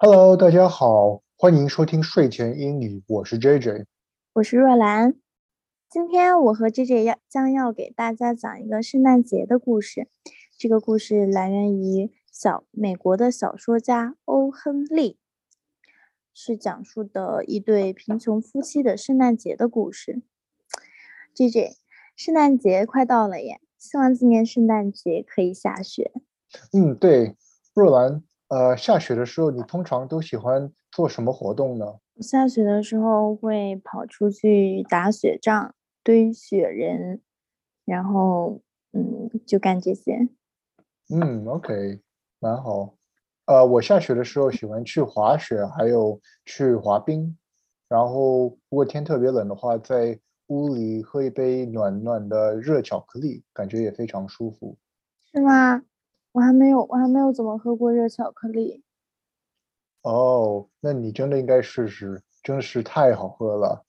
Hello，大家好，欢迎收听睡前英语，我是 JJ，我是若兰。今天我和 JJ 要将要给大家讲一个圣诞节的故事。这个故事来源于小美国的小说家欧亨利，是讲述的一对贫穷夫妻的圣诞节的故事。JJ，圣诞节快到了耶，希望今年圣诞节可以下雪。嗯，对，若兰。呃，下雪的时候，你通常都喜欢做什么活动呢？下雪的时候会跑出去打雪仗、堆雪人，然后嗯，就干这些。嗯，OK，蛮好。呃，我下雪的时候喜欢去滑雪，还有去滑冰。然后，如果天特别冷的话，在屋里喝一杯暖暖的热巧克力，感觉也非常舒服。是吗？我还没有，我还没有怎么喝过热巧克力。哦，那你真的应该试试，真是太好喝了。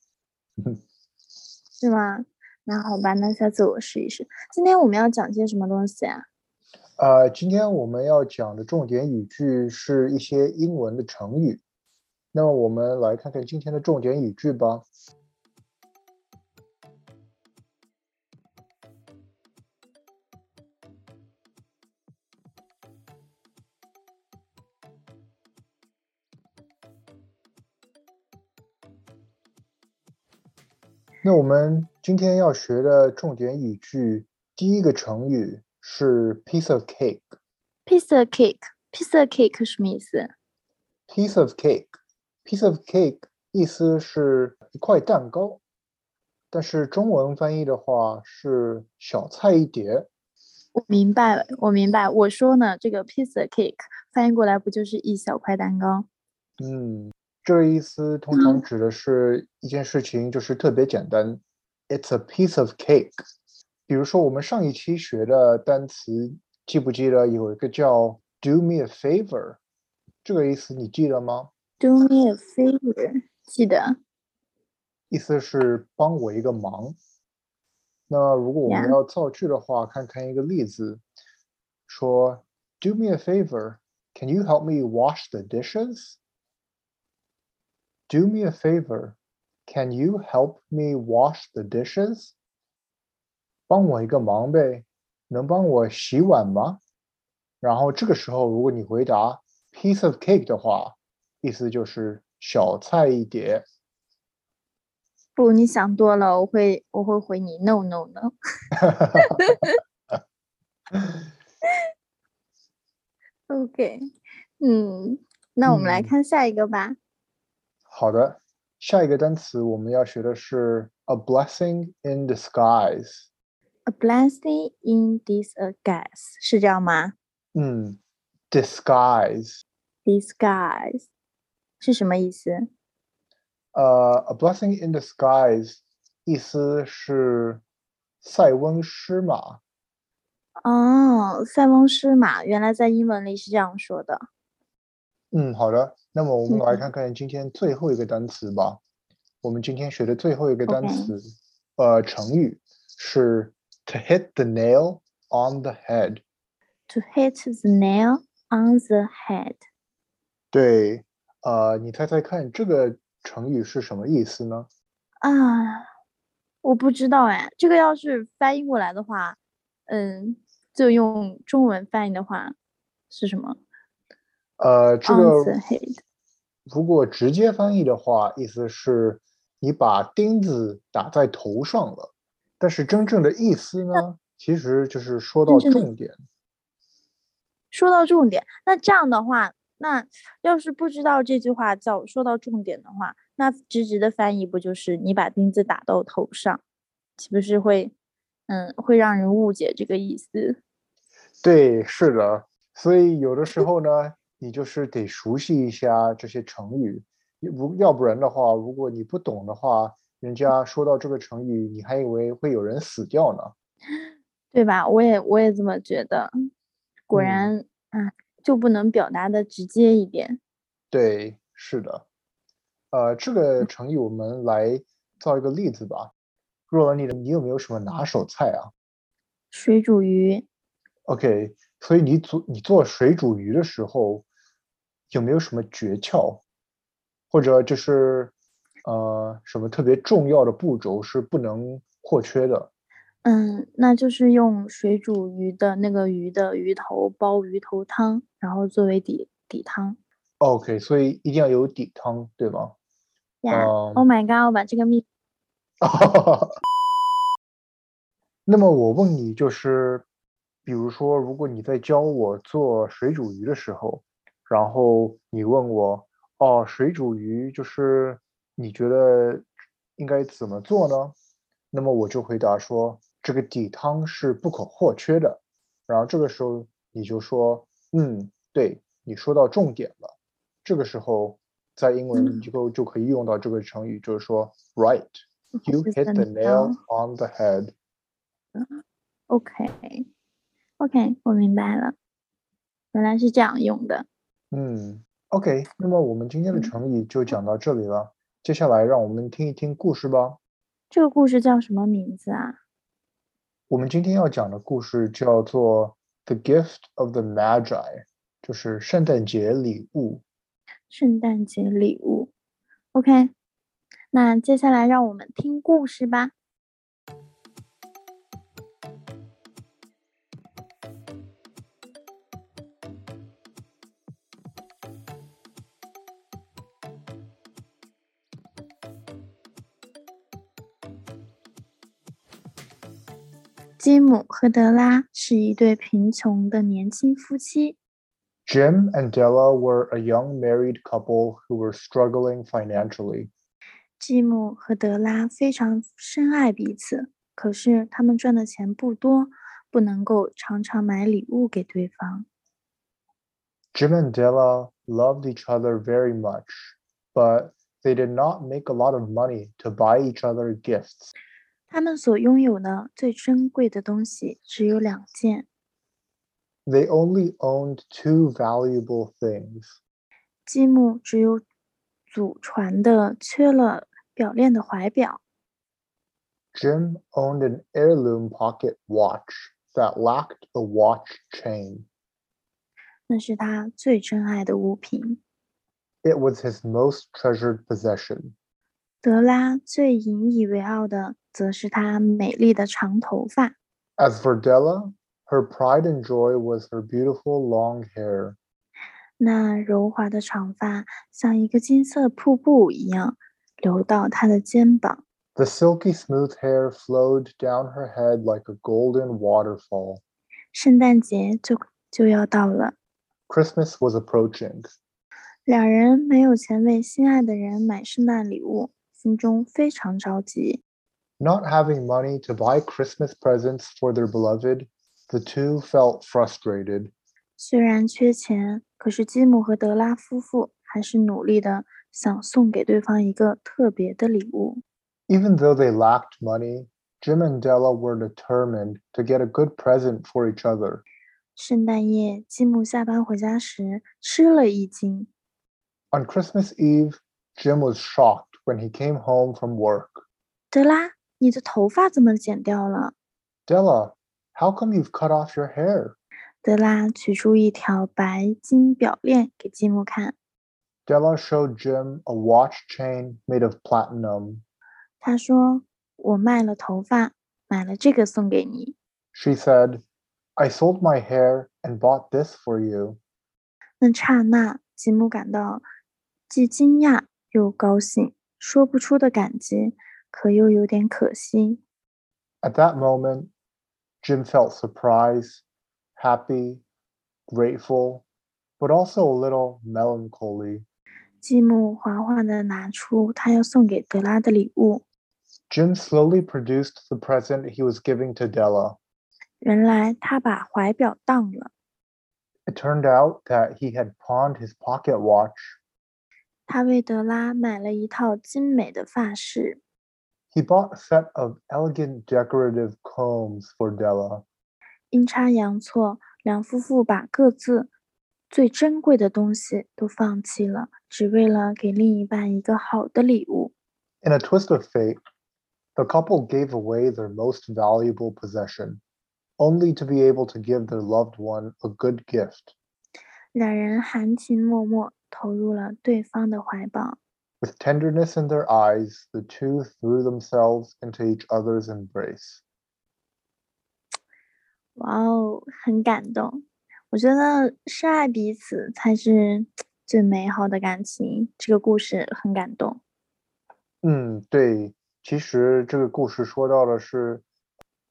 是吗？那好吧，那下次我试一试。今天我们要讲些什么东西啊？呃，今天我们要讲的重点语句是一些英文的成语。那么我们来看看今天的重点语句吧。那我们今天要学的重点语句，第一个成语是 piece of cake。piece of cake，piece of cake 什么意思？piece of cake，piece of cake 意思是一块蛋糕，但是中文翻译的话是小菜一碟。我明白了，我明白。我说呢，这个 piece of cake 翻译过来不就是一小块蛋糕？嗯。这个意思通常指的是一件事情，就是特别简单，It's a piece of cake。比如说我们上一期学的单词，记不记得有一个叫 "Do me a favor"？这个意思你记得吗？Do me a favor，记得。意思是帮我一个忙。那如果我们要造句的话，看看一个例子，说 "Do me a favor，Can you help me wash the dishes？" Do me a favor. Can you help me wash the dishes? 帮我一个忙呗，能帮我洗碗吗？然后这个时候，如果你回答 piece of cake 的话，意思就是小菜一碟。不，你想多了，我会我会回你 no no no。OK，嗯，那我们来看下一个吧。好的，下一个单词我们要学的是 a blessing in disguise。a blessing in disguise 是这样吗？嗯，disguise。disguise 是什么意思？呃，a blessing in disguise 意思是塞翁失马。哦，塞翁失马，原来在英文里是这样说的。嗯，好的。 那么我们来看看今天最后一个单词吧。我们今天学的最后一个单词，呃，成语是 to hit the nail on the head。To hit the nail on the head。对，呃，你猜猜看，这个成语是什么意思呢？啊，我不知道哎。这个要是翻译过来的话，嗯，就用中文翻译的话是什么？呃，这个如果直接翻译的话，意思是你把钉子打在头上了。但是真正的意思呢，其实就是说到重点。说到重点，那这样的话，那要是不知道这句话叫说到重点的话，那直直的翻译不就是你把钉子打到头上，岂不是会，嗯，会让人误解这个意思？对，是的。所以有的时候呢。你就是得熟悉一下这些成语，如要不然的话，如果你不懂的话，人家说到这个成语，你还以为会有人死掉呢，对吧？我也我也这么觉得。果然啊，就不能表达的直接一点。对，是的。呃，这个成语我们来造一个例子吧。若文，你的你有没有什么拿手菜啊？水煮鱼。OK，所以你做你做水煮鱼的时候。有没有什么诀窍，或者就是呃什么特别重要的步骤是不能或缺的？嗯，那就是用水煮鱼的那个鱼的鱼头煲鱼头汤，然后作为底底汤。OK，所以一定要有底汤，对吗？呀、嗯 o h my god！我把这个秘 那么我问你，就是比如说，如果你在教我做水煮鱼的时候，然后你问我，哦，水煮鱼就是你觉得应该怎么做呢？那么我就回答说，这个底汤是不可或缺的。然后这个时候你就说，嗯，对，你说到重点了。这个时候在英文嗯就就可以用到这个成语，就是说，right。You hit the nail on the head. OK，OK，我明白了，原来是这样用的。嗯，OK，那么我们今天的嗯成语就讲到这里了。接下来让我们听一听故事吧。这个故事叫什么名字啊？我们今天要讲的故事叫做《The Gift of the Magi》，就是圣诞节礼物。圣诞节礼物。OK，那接下来让我们听故事吧。基姆和德拉是一对贫穷的年轻夫妻。 Jim and Della were a young married couple who were struggling financially. 基姆和德拉非常深爱彼此，可是他们赚的钱不多，不能够常常买礼物给对方。 Jim and Della loved each other very much, but they did not make a lot of money to buy each other gifts. 他们所拥有的最珍贵的东西只有两件。 They only owned two valuable things 积木只有祖传的缺了表链的怀表， Jim owned an heirloom pocket watch that lacked a watch chain. 那是他最珍爱的物品。 It was his most treasured possession. 德拉最引以为傲的，则是她美丽的长头发。 As for Della, her pride and joy was her beautiful long hair. 那柔滑的长发像一个金色瀑布一样流到她的肩膀。 The silky smooth hair flowed down her head like a golden waterfall. 圣诞节就就要到了， Christmas was approaching. 两人没有钱为心爱的人买圣诞礼物， 心中非常着急。 Not having money to buy Christmas presents for their beloved, the two felt frustrated. 虽然缺钱，可是基姆和德拉夫妇还是努力的想送给对方一个特别的礼物。 Even though they lacked money, Jim and Della were determined to get a good present for each other. 圣诞夜，基姆下班回家时吃了一惊。 On Christmas Eve, Jim was shocked when he came home from work. 德拉，你的头发怎么剪掉了？ Della, how come you've cut off your hair? 德拉取出一条白金表链给基姆看， Della showed Jim a watch chain made of platinum. 他说：“我卖了头发，买了这个送给你。 She said, I sold my hair and bought this for you. ”那刹那，吉姆感到既惊讶又高兴， 说不出的感激，可又有点可惜。 At that moment, Jim felt surprise, happy, grateful, but also a little melancholy. 吉姆缓缓地拿出他要送给德拉的礼物， Jim slowly produced the present he was giving to Della. 原来他把怀表当了。 It turned out that he had pawned his pocket watch. 他为德拉买了一套精美的发饰，He bought a set of elegant decorative combs for Della. 阴差阳错，两夫妇把各自最珍贵的东西都放弃了，只为了给另一半一个好的礼物。In a twist of fate, the couple gave away their most valuable possession, only to be able to give their loved one a good gift. 两人含情脉脉，投入了对方的怀抱。With tenderness in their eyes, the two threw themselves into each other's embrace. 哇哦，很感动。我觉得深爱彼此才是最美好的感情。这个故事很感动。嗯，对，其实这个故事说到的是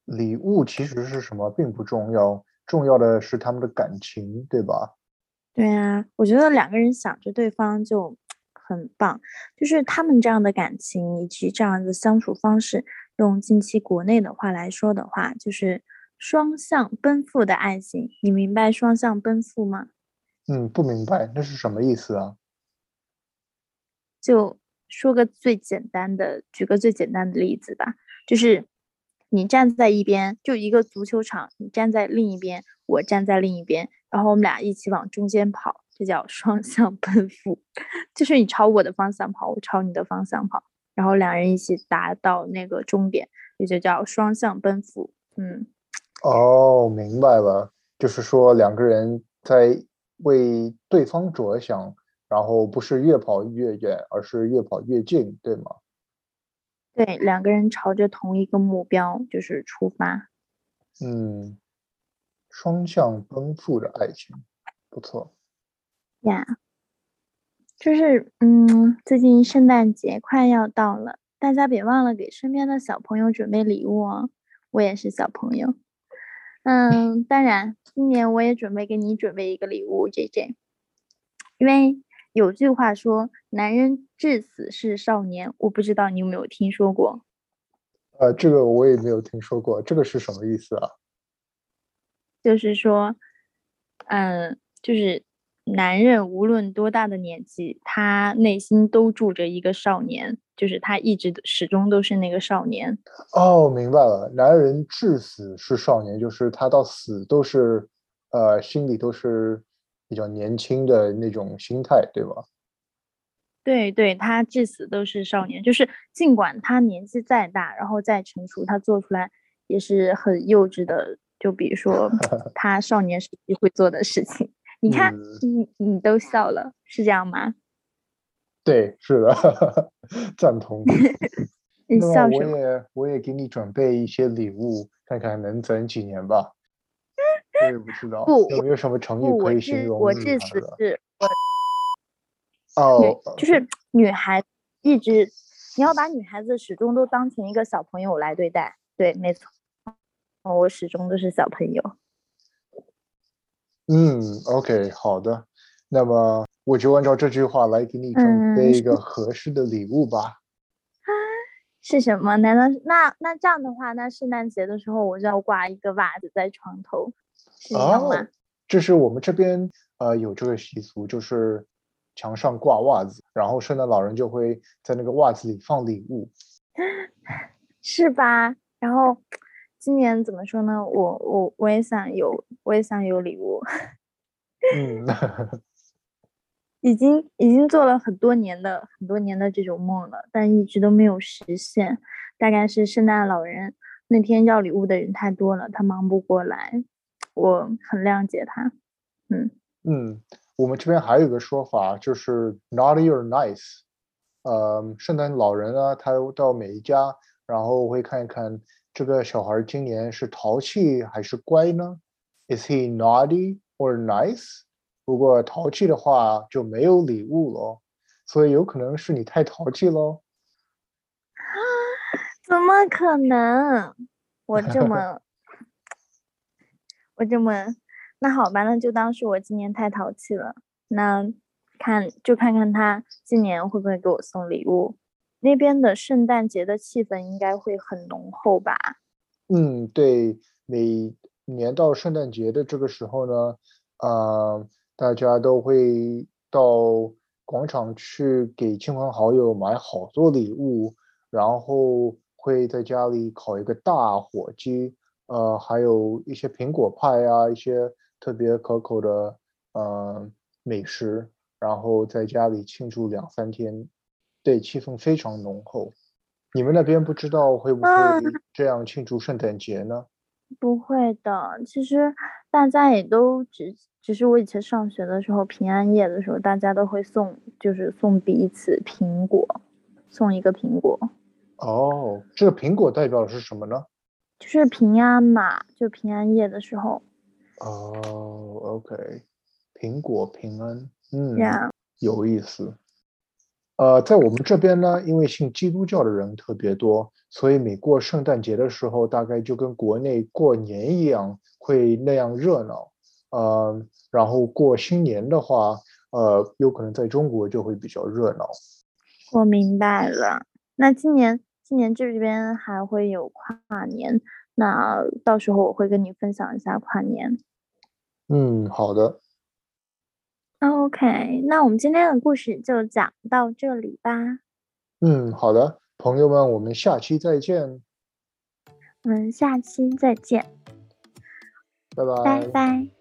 礼物其实是什么并不重要，重要的是他们的感情，对吧？对啊，我觉得两个人想着对方就很棒，就是他们这样的感情以及这样的相处方式，用近期国内的话来说的话，就是双向奔赴的爱情。你明白双向奔赴吗？嗯，不明白那是什么意思啊？就说个最简单的，举个最简单的例子吧，就是你站在一边，就一个足球场，你站在另一边，我站在另一边，然后我们俩一起往中间跑，这叫双向奔赴，就是你朝我的方向跑，我朝你的方向跑，然后两人一起达到那个终点，也就叫双向奔赴。嗯，哦，明白了，就是说两个人在为对方着想，然后不是越跑越远，而是越跑越近，对吗？对，两个人朝着同一个目标就是出发。嗯，双向奔赴的爱情，不错。呀，就是嗯，最近圣诞节快要到了，大家别忘了给身边的小朋友准备礼物哦。我也是小朋友，嗯，当然，今年我也准备给你准备一个礼物，J J。因为有句话说“男人至死是少年”，我不知道你有没有听说过。呃，这个我也没有听说过，这个是什么意思啊？就是说，嗯，就是男人无论多大的年纪，他内心都住着一个少年，就是他一直始终都是那个少年。哦，明白了，男人至死是少年，就是他到死都是，呃，心里都是比较年轻的那种心态，对吧？对对，他至死都是少年，就是尽管他年纪再大，然后再成熟，他做出来也是很幼稚的。就比如 说他少年时期会做的事情，你看，嗯你你都笑了，是这样吗？对，是的，赞同。你笑什么？也我也给你准备一些礼物，看看能攒几年吧。我也不知道不有没有什么成语不，我可以形容我容日至死常的。是哦女，，就是女孩一直，你要把女孩子始终都当成一个小朋友来对待。对，没错，我始终都是小朋友。嗯，OK，好的。那么我就按照这句话来给你准备嗯一个合适的礼物吧。是什么？难道那那这样的话，那圣诞节的时候我就要挂一个袜子在床头，是这样吗？哦，这是我们这边呃有这个习俗，就是墙上挂袜子，然后圣诞老人就会在那个袜子里放礼物。是吧？然后今年怎么说呢？我我我也想有，我也想有礼物，嗯，已经已经做了很多年的很多年的这种梦了，但一直都没有实现。大概是圣诞老人那天要礼物的人太多了，他忙不过来，我很谅解他。嗯，嗯，我们这边还有个说法，就是 naughty or nice。呃，圣诞老人呢，他到每一家，然后会看一看这个小孩儿今年是淘气还是乖呢？Is he naughty or nice？如果淘气的话，就没有礼物咯。所以有可能是你太淘气喽。怎么可能？我这么，我这么，那好吧，那就当是我今年太淘气了。那看就看看他今年会不会给我送礼物。那边的圣诞节的气氛应该会很浓厚吧？嗯，对，每年到圣诞节的这个时候呢，呃，大家都会到广场去给亲朋好友买好多礼物，然后会在家里烤一个大火鸡，呃，还有一些苹果派啊，一些特别可口的呃美食，然后在家里庆祝两三天，对，气氛非常浓厚。你们那边不知道会不会啊这样庆祝圣诞节呢？不会的，其实大家也都只只是我以前上学的时候，平安夜的时候，大家都会送，就是送彼此苹果，送一个苹果。哦，这个苹果代表的是什么呢？就是平安嘛，就平安夜的时候。哦，OK，苹果平安，嗯，呀，有意思。呃，在我们这边呢，因为信基督教的人特别多，所以每过圣诞节的时候，大概就跟国内过年一样，会那样热闹。呃，然后过新年的话，呃，有可能在中国就会比较热闹。我明白了。那今年，今年这边还会有跨年，那到时候我会跟你分享一下跨年。嗯，好的。OK，那我们今天的故事就讲到这里吧。嗯，好的，朋友们，我们下期再见。我们下期再见。拜拜。拜拜。